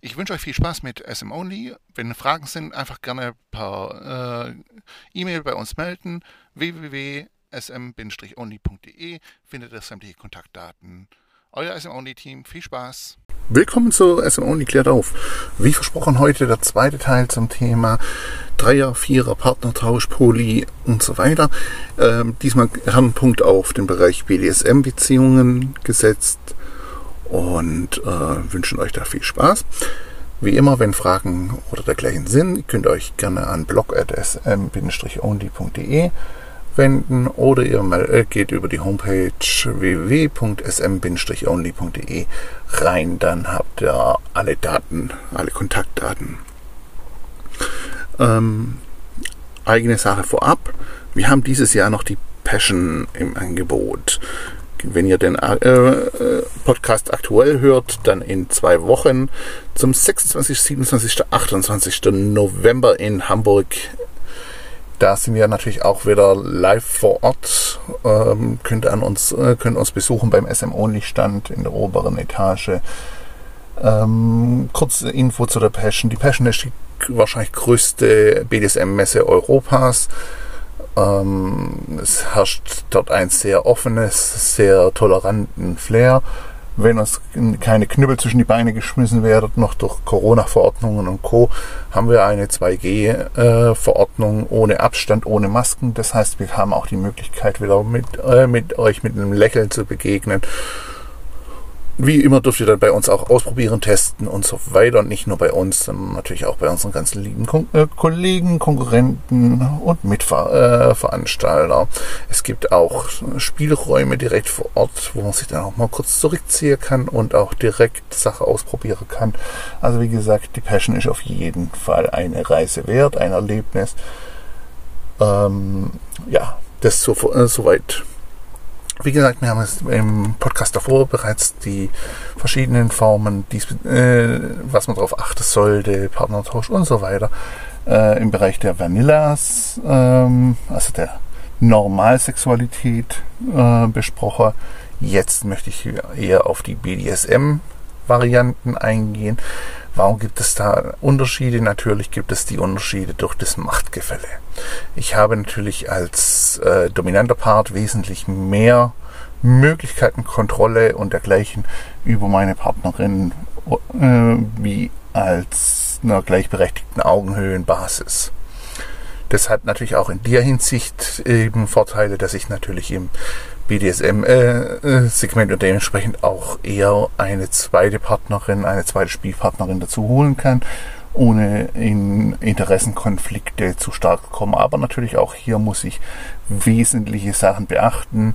Ich wünsche euch viel Spaß mit SM Only. Wenn Fragen sind, einfach gerne per äh, E-Mail bei uns melden. www.sm-only.de findet ihr sämtliche Kontaktdaten. Euer SM Only Team, viel Spaß. Willkommen zu SM Only klärt auf. Wie versprochen heute der zweite Teil zum Thema Dreier, Vierer, Partnertausch, Poly und so weiter. Ähm, diesmal haben Punkt auf den Bereich BDSM-Beziehungen gesetzt und äh, wünschen euch da viel Spaß. Wie immer, wenn Fragen oder dergleichen sind, könnt ihr euch gerne an blog.sm-only.de wenden oder ihr äh, geht über die Homepage www.sm-only.de rein. Dann habt ihr alle Daten, alle Kontaktdaten. Ähm, eigene Sache vorab. Wir haben dieses Jahr noch die Passion im Angebot wenn ihr den äh, äh, Podcast aktuell hört, dann in zwei Wochen zum 26., 27., 28. November in Hamburg. Da sind wir natürlich auch wieder live vor Ort. Ähm, könnt an uns, äh, könnt uns besuchen beim SM Only Stand in der oberen Etage. Ähm, kurze Info zu der Passion. Die Passion ist die wahrscheinlich größte BDSM-Messe Europas. Ähm, es herrscht dort ein sehr offenes, sehr toleranten Flair. Wenn uns keine Knüppel zwischen die Beine geschmissen werden, noch durch Corona-Verordnungen und Co., haben wir eine 2G-Verordnung äh, ohne Abstand, ohne Masken. Das heißt, wir haben auch die Möglichkeit, wieder mit, äh, mit euch mit einem Lächeln zu begegnen wie immer dürft ihr dann bei uns auch ausprobieren, testen und so weiter. Und nicht nur bei uns, sondern natürlich auch bei unseren ganzen lieben Kon äh, Kollegen, Konkurrenten und Mitveranstalter. Äh, es gibt auch Spielräume direkt vor Ort, wo man sich dann auch mal kurz zurückziehen kann und auch direkt Sache ausprobieren kann. Also wie gesagt, die Passion ist auf jeden Fall eine Reise wert, ein Erlebnis. Ähm, ja, das so, äh, soweit wie gesagt, wir haben es im Podcast davor bereits die verschiedenen Formen, dies, äh, was man darauf achten sollte, Partnertausch und so weiter, äh, im Bereich der Vanillas, ähm, also der Normalsexualität äh, besprochen. Jetzt möchte ich eher auf die BDSM-Varianten eingehen. Warum gibt es da Unterschiede? Natürlich gibt es die Unterschiede durch das Machtgefälle. Ich habe natürlich als äh, dominanter Part wesentlich mehr Möglichkeiten, Kontrolle und dergleichen über meine Partnerin äh, wie als einer gleichberechtigten Augenhöhenbasis. Das hat natürlich auch in der Hinsicht eben Vorteile, dass ich natürlich im BDSM-Segment äh, und dementsprechend auch eher eine zweite Partnerin, eine zweite Spielpartnerin dazu holen kann, ohne in Interessenkonflikte zu stark kommen. Aber natürlich auch hier muss ich wesentliche Sachen beachten.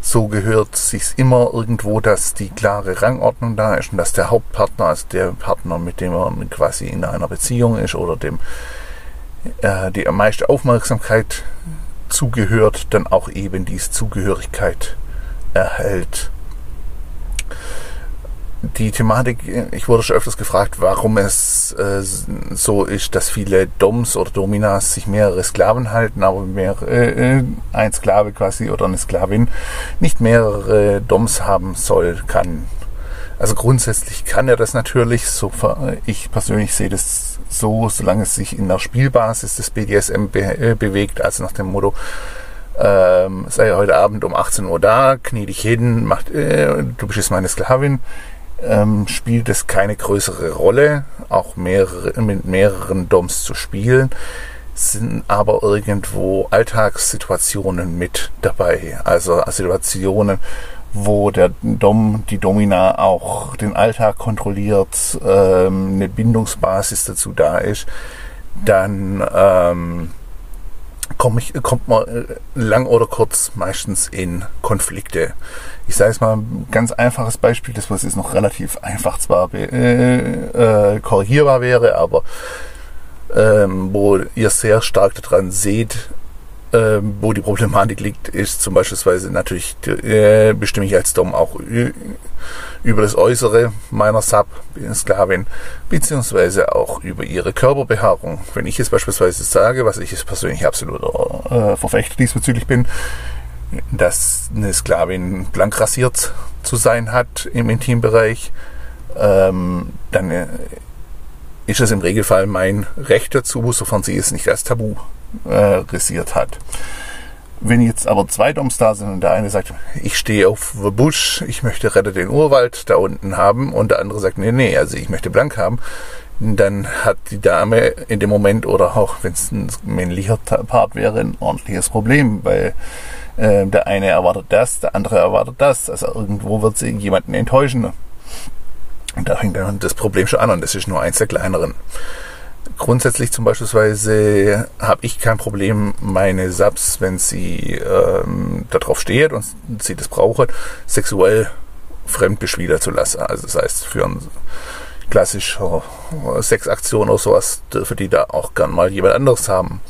So gehört sich immer irgendwo, dass die klare Rangordnung da ist und dass der Hauptpartner, also der Partner, mit dem man quasi in einer Beziehung ist oder dem äh, die am meisten Aufmerksamkeit zugehört, dann auch eben diese Zugehörigkeit erhält. Die Thematik, ich wurde schon öfters gefragt, warum es äh, so ist, dass viele Doms oder Dominas sich mehrere Sklaven halten, aber mehr, äh, ein Sklave quasi oder eine Sklavin nicht mehrere Doms haben soll, kann. Also grundsätzlich kann er das natürlich. So, ich persönlich sehe das so, solange es sich in der Spielbasis des BDSM be äh, bewegt, also nach dem Motto, ähm, sei heute Abend um 18 Uhr da, knie dich hin, mach, äh, du bist jetzt meine Sklavin, ähm, spielt es keine größere Rolle, auch mehrere, mit mehreren Doms zu spielen, sind aber irgendwo Alltagssituationen mit dabei, also Situationen, wo der Dom, die Domina auch den Alltag kontrolliert, ähm, eine Bindungsbasis dazu da ist, dann ähm, komm ich, kommt man äh, lang oder kurz meistens in Konflikte. Ich sage es mal ein ganz einfaches Beispiel, das was jetzt noch relativ einfach zwar äh, äh, korrigierbar wäre, aber ähm, wo ihr sehr stark daran seht, Ähm, wo die Problematik liegt, ist zum Beispiel natürlich, äh, bestimme ich als Dom auch über das Äußere meiner Sub, Sklavin, beziehungsweise auch über ihre Körperbehaarung. Wenn ich jetzt beispielsweise sage, was ich jetzt persönlich absolut äh, Verfechter diesbezüglich bin, dass eine Sklavin blank rasiert zu sein hat im Intimbereich, ähm, dann äh, ist es im Regelfall mein Recht dazu, sofern sie es nicht als Tabu äh, risiert hat. Wenn jetzt aber zwei Doms da sind und der eine sagt, ich stehe auf the Busch, ich möchte Rette den Urwald da unten haben und der andere sagt, nee, nee, also ich möchte blank haben, dann hat die Dame in dem Moment oder auch wenn es ein männlicher Part wäre, ein ordentliches Problem, weil äh, der eine erwartet das, der andere erwartet das. Also irgendwo wird sie jemanden enttäuschen. Und da fängt dann das Problem schon an und das ist nur eins der kleineren. Grundsätzlich zum Beispiel habe ich kein Problem, meine Subs, wenn sie ähm, darauf steht und sie das braucht, sexuell fremdbeschwidern zu lassen. Also das heißt, für eine klassische Sexaktion oder sowas dürfen die da auch gern mal jemand anderes haben.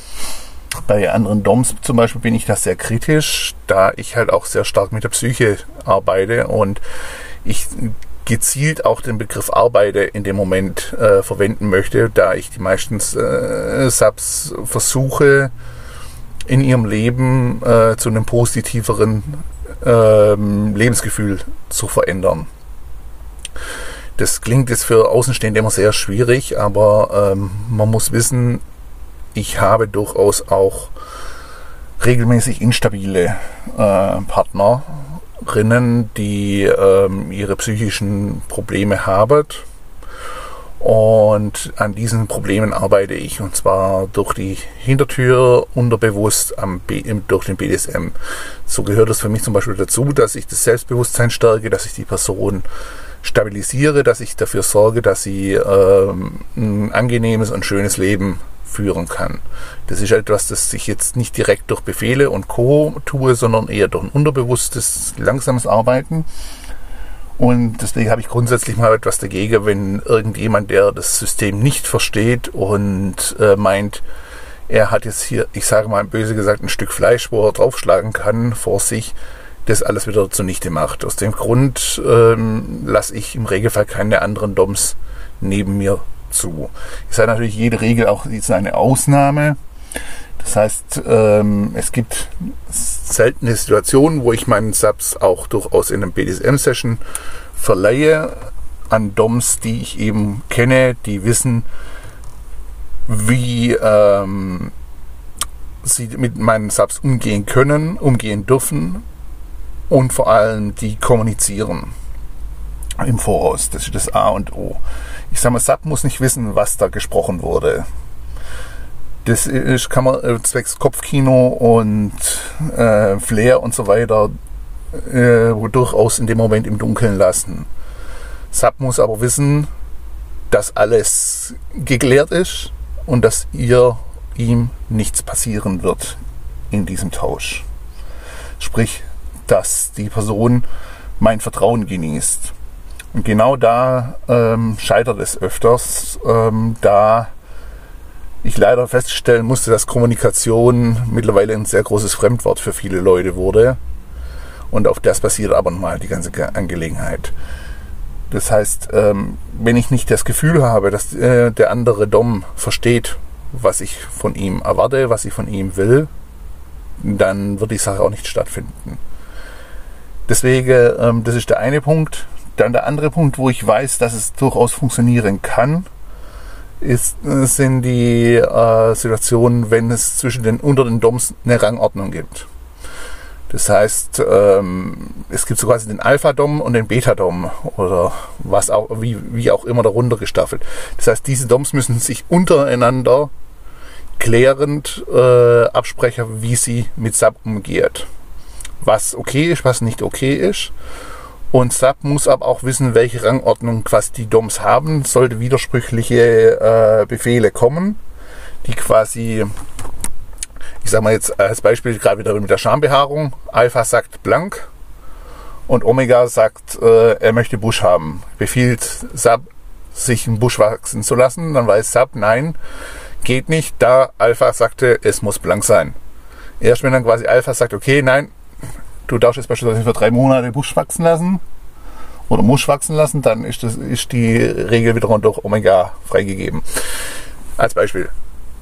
Bei anderen DOMs zum Beispiel bin ich da sehr kritisch, da ich halt auch sehr stark mit der Psyche arbeite und ich gezielt auch den Begriff Arbeite in dem Moment äh, verwenden möchte, da ich die meisten äh, Subs versuche in ihrem Leben äh, zu einem positiveren ähm, Lebensgefühl zu verändern. Das klingt jetzt für Außenstehende immer sehr schwierig, aber ähm, man muss wissen, ich habe durchaus auch regelmäßig instabile äh, Partner Rinnen, die ähm, ihre psychischen Probleme haben. Und an diesen Problemen arbeite ich und zwar durch die Hintertür unterbewusst am B, durch den BDSM. So gehört es für mich zum Beispiel dazu, dass ich das Selbstbewusstsein stärke, dass ich die Person stabilisiere, dass ich dafür sorge, dass sie ähm, ein angenehmes und schönes Leben führen kann. Das ist etwas, das ich jetzt nicht direkt durch Befehle und Co. tue, sondern eher durch ein unterbewusstes, langsames Arbeiten. Und deswegen habe ich grundsätzlich mal etwas dagegen, wenn irgendjemand, der das System nicht versteht und äh, meint, er hat jetzt hier, ich sage mal böse gesagt, ein Stück Fleisch, wo er draufschlagen kann, vor sich, das alles wieder zunichte macht. Aus dem Grund ähm, lasse ich im Regelfall keine anderen Doms neben mir zu. Ich sage natürlich, jede Regel auch eine Ausnahme. Das heißt, ähm, es gibt seltene Situationen, wo ich meinen Subs auch durchaus in einem BDSM-Session verleihe an DOMs, die ich eben kenne, die wissen, wie ähm, sie mit meinen Subs umgehen können, umgehen dürfen und vor allem die kommunizieren im Voraus. Das ist das A und O. Ich sage mal, Sub muss nicht wissen, was da gesprochen wurde. Das ist, kann man äh, zwecks Kopfkino und äh, Flair und so weiter äh, durchaus in dem Moment im Dunkeln lassen. Sub muss aber wissen, dass alles geklärt ist und dass ihr ihm nichts passieren wird in diesem Tausch. Sprich, dass die Person mein Vertrauen genießt. Und genau da ähm, scheitert es öfters, ähm, da ich leider feststellen musste, dass Kommunikation mittlerweile ein sehr großes Fremdwort für viele Leute wurde. Und auf das basiert aber nochmal die ganze Angelegenheit. Das heißt, ähm, wenn ich nicht das Gefühl habe, dass äh, der andere Dom versteht, was ich von ihm erwarte, was ich von ihm will, dann wird die Sache auch nicht stattfinden. Deswegen, ähm, das ist der eine Punkt. Dann der andere Punkt, wo ich weiß, dass es durchaus funktionieren kann, ist, sind die äh, Situationen, wenn es zwischen den unter den DOMs eine Rangordnung gibt. Das heißt, ähm, es gibt so quasi den Alpha-Dom und den Beta-Dom oder was auch, wie, wie auch immer darunter gestaffelt. Das heißt, diese DOMs müssen sich untereinander klärend äh, absprechen, wie sie mit Sub umgeht. Was okay ist, was nicht okay ist. Und SAP muss aber auch wissen, welche Rangordnung quasi die DOMs haben. Sollte widersprüchliche äh, Befehle kommen, die quasi, ich sage mal jetzt als Beispiel gerade wieder mit der Schambehaarung, Alpha sagt blank und Omega sagt, äh, er möchte Busch haben. Befiehlt SAP, sich einen Busch wachsen zu lassen, dann weiß SAP, nein, geht nicht, da Alpha sagte, es muss blank sein. Erst wenn dann quasi Alpha sagt, okay, nein, du darfst jetzt beispielsweise für drei Monate Busch wachsen lassen oder Musch wachsen lassen, dann ist, das, ist die Regel wiederum durch Omega freigegeben. Als Beispiel.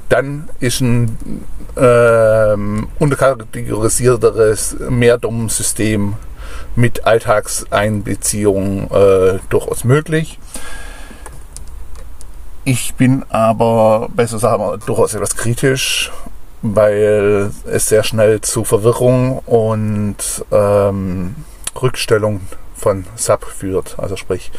Dann ist ein ähm, unterkategorisierteres Mehrdom-System mit Alltagseinbeziehung äh, durchaus möglich. Ich bin aber bei so Sachen durchaus etwas kritisch, weil es sehr schnell zu Verwirrung und ähm, Rückstellung von Sub führt. Also sprich,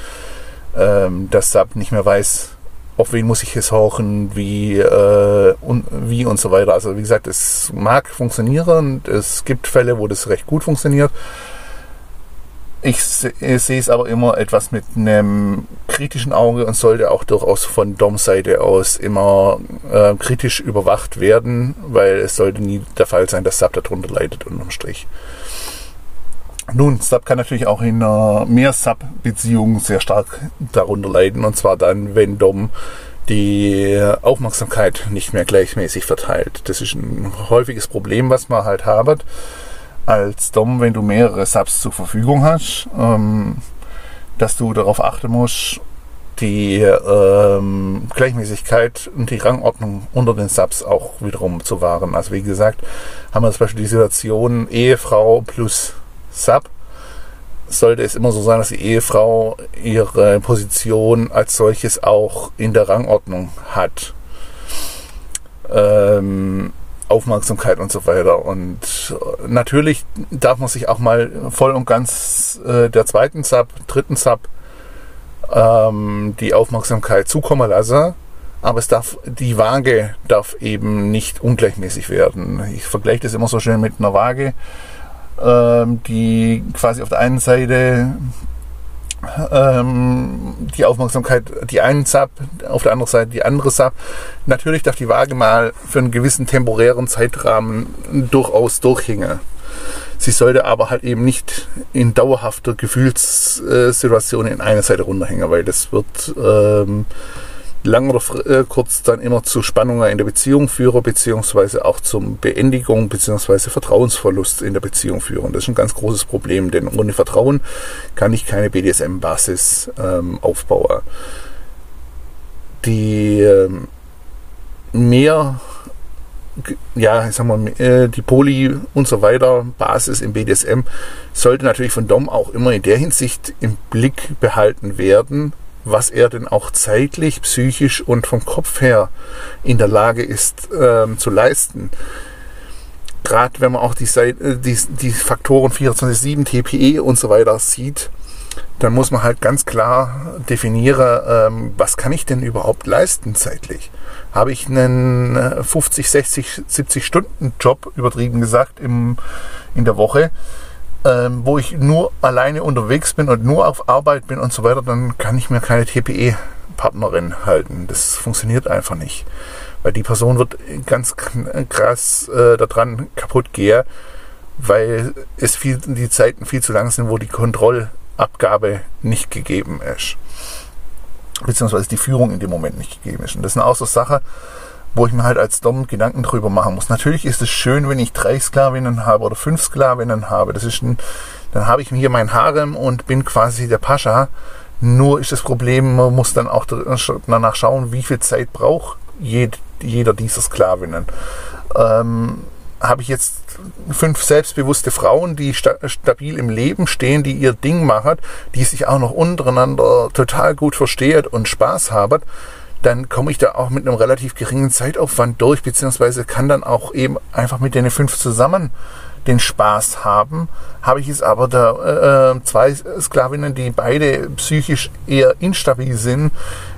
ähm, dass Sub nicht mehr weiß, auf wen muss ich es hauchen, wie, äh, und, wie und so weiter. Also wie gesagt, es mag funktionieren. Es gibt Fälle, wo das recht gut funktioniert. Ich sehe es aber immer etwas mit einem kritischen Auge und sollte auch durchaus von Dom-Seite aus immer äh, kritisch überwacht werden, weil es sollte nie der Fall sein, dass Sub darunter leidet unterm Strich. Nun, Sub kann natürlich auch in einer Mehr-Sub-Beziehung sehr stark darunter leiden und zwar dann, wenn Dom die Aufmerksamkeit nicht mehr gleichmäßig verteilt. Das ist ein häufiges Problem, was man halt hat als Dom, wenn du mehrere Subs zur Verfügung hast, ähm, dass du darauf achten musst, die ähm, Gleichmäßigkeit und die Rangordnung unter den Subs auch wiederum zu wahren. Also wie gesagt, haben wir zum Beispiel die Situation Ehefrau plus Sub. Sollte es immer so sein, dass die Ehefrau ihre Position als solches auch in der Rangordnung hat. Ähm, Aufmerksamkeit und so weiter. Und äh, natürlich darf man sich auch mal voll und ganz äh, der zweiten Sub, dritten Sub ähm, die Aufmerksamkeit zukommen lassen. Aber es darf, die Waage darf eben nicht ungleichmäßig werden. Ich vergleiche das immer so schön mit einer Waage, ähm, die quasi auf der einen Seite ähm, die Aufmerksamkeit, die einen Sub, auf der anderen Seite die andere Sub. Natürlich darf die Waage mal für einen gewissen temporären Zeitrahmen durchaus durchhängen. Sie sollte aber halt eben nicht in dauerhafter Gefühlssituation in eine Seite runterhängen, weil das wird ähm, lang oder äh, kurz dann immer zu Spannungen in der Beziehung führen, beziehungsweise auch zum Beendigung, beziehungsweise Vertrauensverlust in der Beziehung führen. Das ist ein ganz großes Problem, denn ohne Vertrauen kann ich keine BDSM-Basis ähm, aufbauen. Die ähm, mehr ja, ich sag mal, äh, die Poly und so weiter, Basis im BDSM, sollte natürlich von Dom auch immer in der Hinsicht im Blick behalten werden, was er denn auch zeitlich, psychisch und vom Kopf her in der Lage ist ähm, zu leisten. Gerade wenn man auch die, äh, die, die Faktoren 24-7, TPE und so weiter sieht, dann muss man halt ganz klar definieren, ähm, was kann ich denn überhaupt leisten zeitlich. Habe ich einen 50, 60, 70 Stunden Job, übertrieben gesagt, im, in der Woche, ähm, wo ich nur alleine unterwegs bin und nur auf Arbeit bin und so weiter, dann kann ich mir keine TPE-Partnerin halten. Das funktioniert einfach nicht. Weil die Person wird ganz krass äh, daran kaputt gehen, weil es viel, die Zeiten viel zu lang sind, wo die Kontrollabgabe nicht gegeben ist. Beziehungsweise die Führung in dem Moment nicht gegeben ist. Und das sind auch so Sachen, wo ich mir halt als Dom Gedanken drüber machen muss. Natürlich ist es schön, wenn ich drei Sklavinnen habe oder fünf Sklavinnen habe. Das ist ein, dann habe ich hier mein Harem und bin quasi der Pascha. Nur ist das Problem, man muss dann auch danach schauen, wie viel Zeit braucht jed, jeder dieser Sklavinnen. Ähm, habe ich jetzt fünf selbstbewusste Frauen, die sta stabil im Leben stehen, die ihr Ding machen, die sich auch noch untereinander total gut verstehen und Spaß haben, dann komme ich da auch mit einem relativ geringen Zeitaufwand durch, beziehungsweise kann dann auch eben einfach mit den fünf zusammen den Spaß haben. Habe ich jetzt aber da äh, äh zwei Sklavinnen, die beide psychisch eher instabil sind,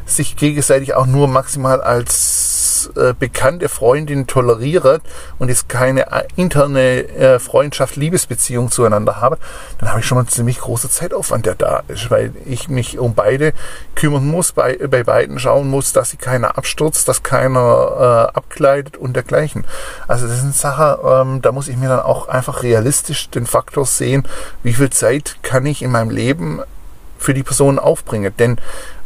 sich gegenseitig auch nur maximal als äh, bekannte Freundin toleriert und jetzt keine äh, interne äh, Freundschaft, Liebesbeziehung zueinander habe, dann habe ich schon mal ziemlich großen Zeitaufwand, der da ist, weil ich mich um beide kümmern muss, bei, bei beiden schauen muss, dass sie keiner abstürzt, dass keiner äh, abkleidet und dergleichen. Also das sind Sachen, ähm, da muss ich mir dann auch einfach realistisch den Faktor sehen, wie viel Zeit kann ich in meinem Leben für die Person aufbringe. Denn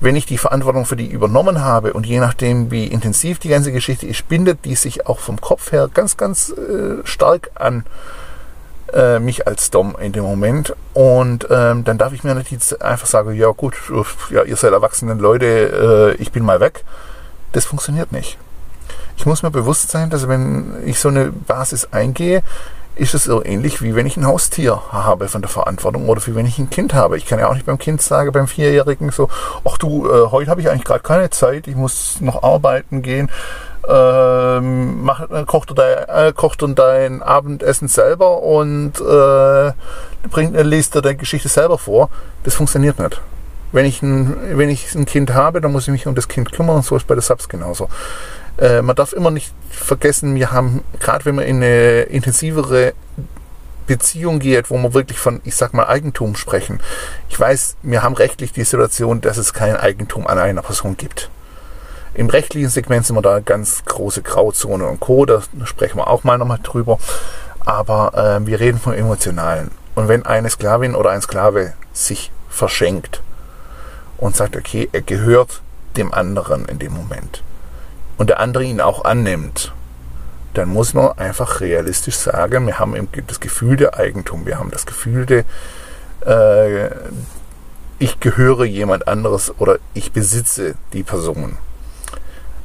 wenn ich die Verantwortung für die übernommen habe und je nachdem, wie intensiv die ganze Geschichte ist, bindet die sich auch vom Kopf her ganz, ganz äh, stark an äh, mich als Dom in dem Moment. Und ähm, dann darf ich mir nicht einfach sagen, ja gut, ja, ihr seid erwachsene Leute, äh, ich bin mal weg. Das funktioniert nicht. Ich muss mir bewusst sein, dass wenn ich so eine Basis eingehe, ist es so ähnlich, wie wenn ich ein Haustier habe von der Verantwortung oder wie wenn ich ein Kind habe. Ich kann ja auch nicht beim Kind sagen, beim Vierjährigen so, ach du, äh, heute habe ich eigentlich gerade keine Zeit, ich muss noch arbeiten gehen. Ähm, mach, äh, kocht, dein, äh, dein Abendessen selber und äh, bringt, äh, liest dir deine Geschichte selber vor. Das funktioniert nicht. Wenn ich, ein, wenn ich ein Kind habe, dann muss ich mich um das Kind kümmern und so ist bei der Subs genauso. Äh, man darf immer nicht vergessen, wir haben, gerade wenn man in eine intensivere Beziehung geht, wo wir wirklich von, ich sag mal, Eigentum sprechen. Ich weiß, wir haben rechtlich die Situation, dass es kein Eigentum an einer Person gibt. Im rechtlichen Segment sind wir da ganz große Grauzone und Co. Da sprechen wir auch mal nochmal drüber. Aber äh, wir reden von emotionalen. Und wenn eine Sklavin oder ein Sklave sich verschenkt und sagt, okay, er gehört dem anderen in dem Moment, und der andere ihn auch annimmt, dann muss man einfach realistisch sagen, wir haben das Gefühl der Eigentum, wir haben das Gefühl der, äh, ich gehöre jemand anderes oder ich besitze die Person.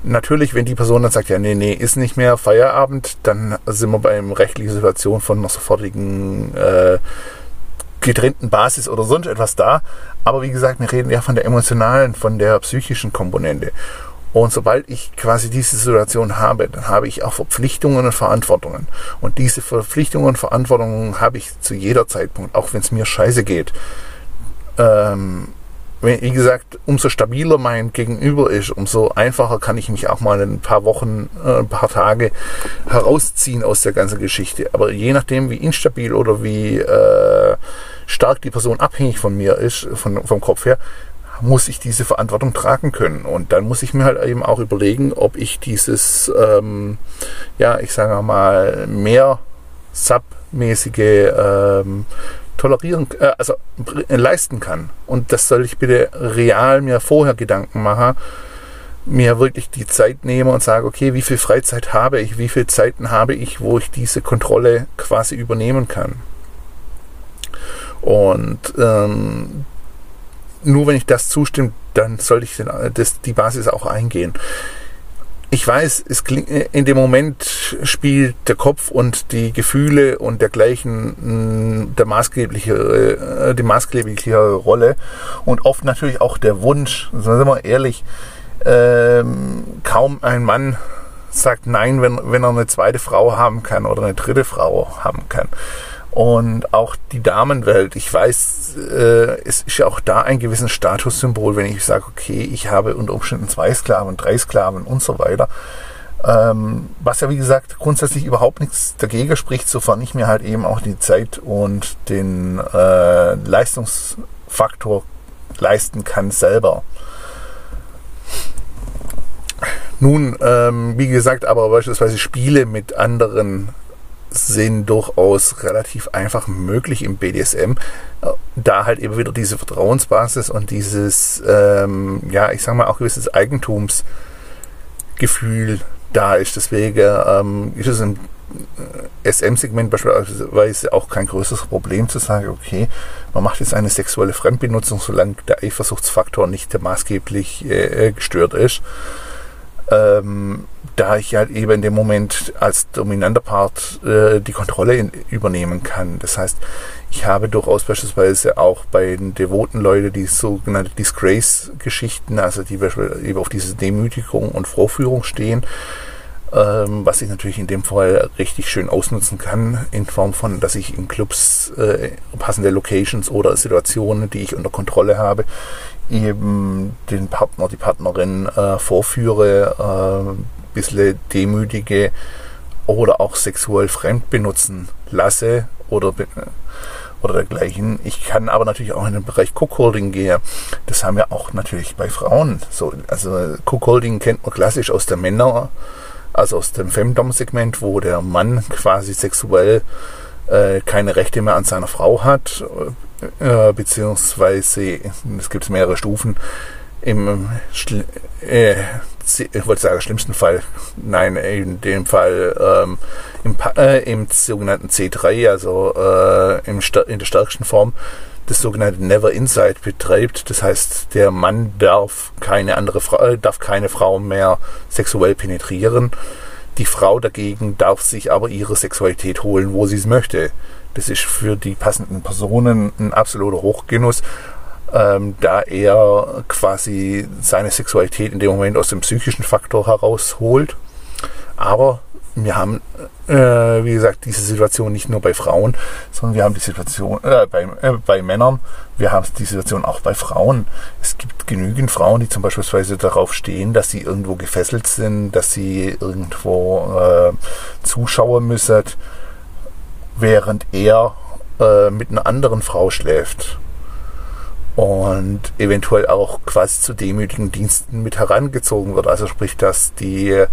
Natürlich, wenn die Person dann sagt, ja, nee, nee, ist nicht mehr Feierabend, dann sind wir bei einer rechtlichen Situation von einer sofortigen äh, getrennten Basis oder sonst etwas da. Aber wie gesagt, wir reden ja von der emotionalen, von der psychischen Komponente. Und sobald ich quasi diese Situation habe, dann habe ich auch Verpflichtungen und Verantwortungen. Und diese Verpflichtungen und Verantwortungen habe ich zu jeder Zeitpunkt, auch wenn es mir scheiße geht. Ähm, wie gesagt, umso stabiler mein Gegenüber ist, umso einfacher kann ich mich auch mal ein paar Wochen, äh, ein paar Tage herausziehen aus der ganzen Geschichte. Aber je nachdem, wie instabil oder wie äh, stark die Person abhängig von mir ist, von, vom Kopf her, muss ich diese Verantwortung tragen können. Und dann muss ich mir halt eben auch überlegen, ob ich dieses, ähm, ja, ich sage mal, mehr submäßige ähm, tolerieren, äh, also leisten kann. Und das soll ich bitte real mir vorher Gedanken machen, mir wirklich die Zeit nehme und sage, okay, wie viel Freizeit habe ich, wie viele Zeiten habe ich, wo ich diese Kontrolle quasi übernehmen kann. Und ähm, nur wenn ich das zustimme, dann sollte ich das, die Basis auch eingehen. Ich weiß, es klingt, in dem Moment spielt der Kopf und die Gefühle und dergleichen mm, der maßgebliche, äh, die maßgebliche Rolle und oft natürlich auch der Wunsch, sind wir ehrlich, ähm, kaum ein Mann sagt nein, wenn, wenn er eine zweite Frau haben kann oder eine dritte Frau haben kann. Und auch die Damenwelt, ich weiß, äh, es ist ja auch da ein gewisses Statussymbol, wenn ich sage, okay, ich habe unter Umständen zwei Sklaven, drei Sklaven und so weiter. Ähm, was ja wie gesagt grundsätzlich überhaupt nichts dagegen spricht, sofern ich mir halt eben auch die Zeit und den äh, Leistungsfaktor leisten kann selber. Nun, ähm, wie gesagt, aber beispielsweise Spiele mit anderen sind durchaus relativ einfach möglich im BDSM, äh, da halt eben wieder diese Vertrauensbasis und dieses, ähm, ja, ich sag mal auch gewisses Eigentumsgefühl da ist. Deswegen ähm, ist es im äh, SM-Segment beispielsweise auch kein größeres Problem zu sagen, okay, man macht jetzt eine sexuelle Fremdbenutzung, solange der Eifersuchtsfaktor nicht maßgeblich äh, gestört ist. Ähm, da ich halt eben in dem Moment als dominanter Part äh, die Kontrolle in, übernehmen kann. Das heißt, ich habe durchaus beispielsweise auch bei den devoten Leuten die sogenannte Disgrace-Geschichten, also die eben auf diese Demütigung und Vorführung stehen, ähm, was ich natürlich in dem Fall richtig schön ausnutzen kann, in Form von, dass ich in Clubs äh, passende Locations oder Situationen, die ich unter Kontrolle habe, eben den Partner, die Partnerin äh, vorführe, äh, bisschen demütige oder auch sexuell fremd benutzen lasse oder, oder dergleichen. Ich kann aber natürlich auch in den Bereich Cookholding gehen. Das haben wir auch natürlich bei Frauen. So, also Cookholding kennt man klassisch aus der Männer, also aus dem Femdom-Segment, wo der Mann quasi sexuell äh, keine Rechte mehr an seiner Frau hat, äh, beziehungsweise es gibt mehrere Stufen. Im, äh, ich wollte sagen, schlimmsten Fall, nein, in dem Fall ähm, im, äh, im sogenannten C3, also äh, im, in der stärksten Form, das sogenannte Never Inside betreibt. Das heißt, der Mann darf keine andere Frau, äh, darf keine Frau mehr sexuell penetrieren. Die Frau dagegen darf sich aber ihre Sexualität holen, wo sie es möchte. Das ist für die passenden Personen ein absoluter Hochgenuss, ähm, da er quasi seine Sexualität in dem Moment aus dem psychischen Faktor herausholt. Aber wir haben, äh, wie gesagt, diese Situation nicht nur bei Frauen, sondern wir haben die Situation äh, bei, äh, bei Männern, wir haben die Situation auch bei Frauen. Es gibt genügend Frauen, die zum Beispiel darauf stehen, dass sie irgendwo gefesselt sind, dass sie irgendwo äh, zuschauen müssen, während er äh, mit einer anderen Frau schläft und eventuell auch quasi zu demütigen Diensten mit herangezogen wird. Also sprich, dass die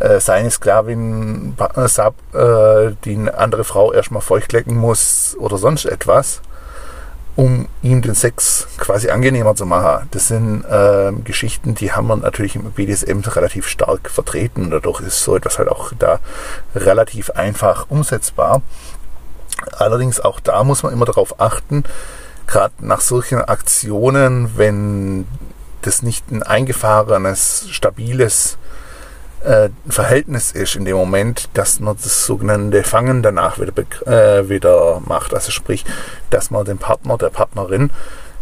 äh, seine Sklavin, äh, äh, die eine andere Frau erstmal feucht lecken muss oder sonst etwas, um ihm den Sex quasi angenehmer zu machen. Das sind äh, Geschichten, die haben wir natürlich im BDSM relativ stark vertreten. Dadurch ist so etwas halt auch da relativ einfach umsetzbar. Allerdings auch da muss man immer darauf achten, gerade nach solchen Aktionen, wenn das nicht ein eingefahrenes, stabiles äh, Verhältnis ist in dem Moment, dass man das sogenannte Fangen danach wieder, äh, wieder macht. Also sprich, dass man dem Partner, der Partnerin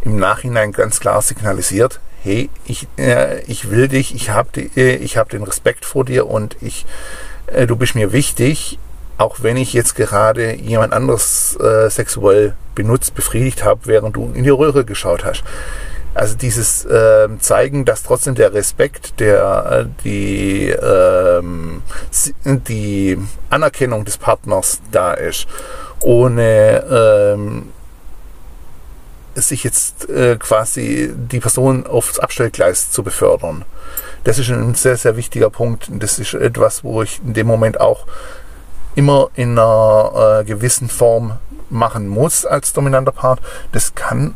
im Nachhinein ganz klar signalisiert, hey, ich, äh, ich will dich, ich habe äh, hab den Respekt vor dir und ich, äh, du bist mir wichtig, auch wenn ich jetzt gerade jemand anderes äh, sexuell benutzt, befriedigt habe, während du in die Röhre geschaut hast. Also dieses äh, Zeigen, dass trotzdem der Respekt, der äh, die, ähm, die Anerkennung des Partners da ist, ohne ähm, sich jetzt äh, quasi die Person aufs Abstellgleis zu befördern. Das ist ein sehr, sehr wichtiger Punkt. Das ist etwas, wo ich in dem Moment auch immer in einer äh, gewissen Form machen muss als dominanter Part. Das kann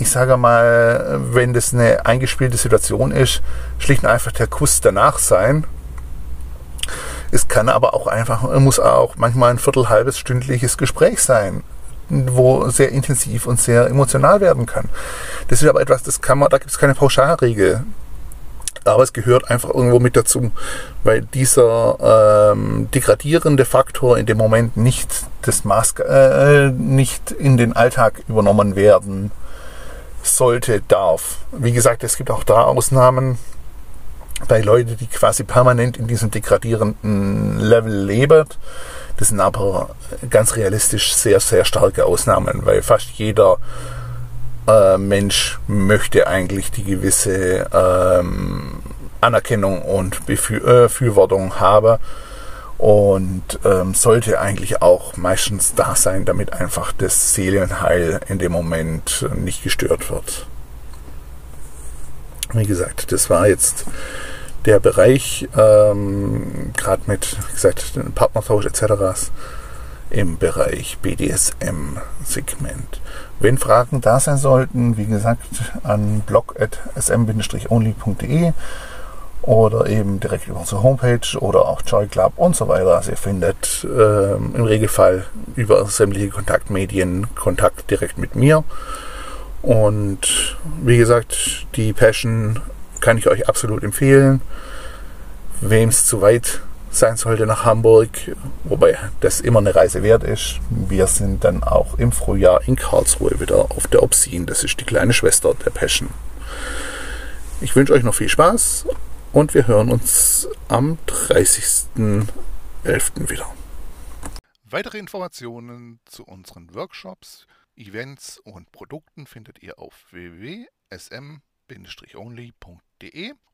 ich sage mal, wenn das eine eingespielte Situation ist, schlicht und einfach der Kuss danach sein. Es kann aber auch einfach, muss auch manchmal ein viertel, halbes, stündliches Gespräch sein, wo sehr intensiv und sehr emotional werden kann. Das ist aber etwas, das kann man, da gibt es keine Pauschalregel. Aber es gehört einfach irgendwo mit dazu, weil dieser ähm, degradierende Faktor in dem Moment nicht das Maß, äh, nicht in den Alltag übernommen werden sollte, darf. Wie gesagt, es gibt auch da Ausnahmen bei Leuten, die quasi permanent in diesem degradierenden Level leben. Das sind aber ganz realistisch sehr, sehr starke Ausnahmen, weil fast jeder äh, Mensch möchte eigentlich die gewisse ähm, Anerkennung und Befürwortung äh, haben und ähm, sollte eigentlich auch meistens da sein, damit einfach das Seelenheil in dem Moment nicht gestört wird. Wie gesagt, das war jetzt der Bereich, ähm, gerade mit, wie gesagt, Partnertausch etc. im Bereich BDSM-Segment. Wenn Fragen da sein sollten, wie gesagt, an blog.sm-only.de oder eben direkt über unsere Homepage oder auch Joy Club und so weiter. Also ihr findet ähm, im Regelfall über sämtliche Kontaktmedien Kontakt direkt mit mir. Und wie gesagt, die Passion kann ich euch absolut empfehlen. Wem es zu weit sein sollte nach Hamburg, wobei das immer eine Reise wert ist. Wir sind dann auch im Frühjahr in Karlsruhe wieder auf der Obscene. Das ist die kleine Schwester der Passion. Ich wünsche euch noch viel Spaß und wir hören uns am 30.11. wieder. Weitere Informationen zu unseren Workshops, Events und Produkten findet ihr auf www.sm-only.de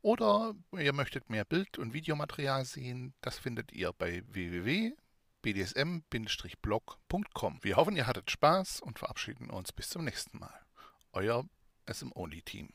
oder ihr möchtet mehr Bild- und Videomaterial sehen, das findet ihr bei www.bdsm-blog.com. Wir hoffen, ihr hattet Spaß und verabschieden uns bis zum nächsten Mal. Euer SM Only Team.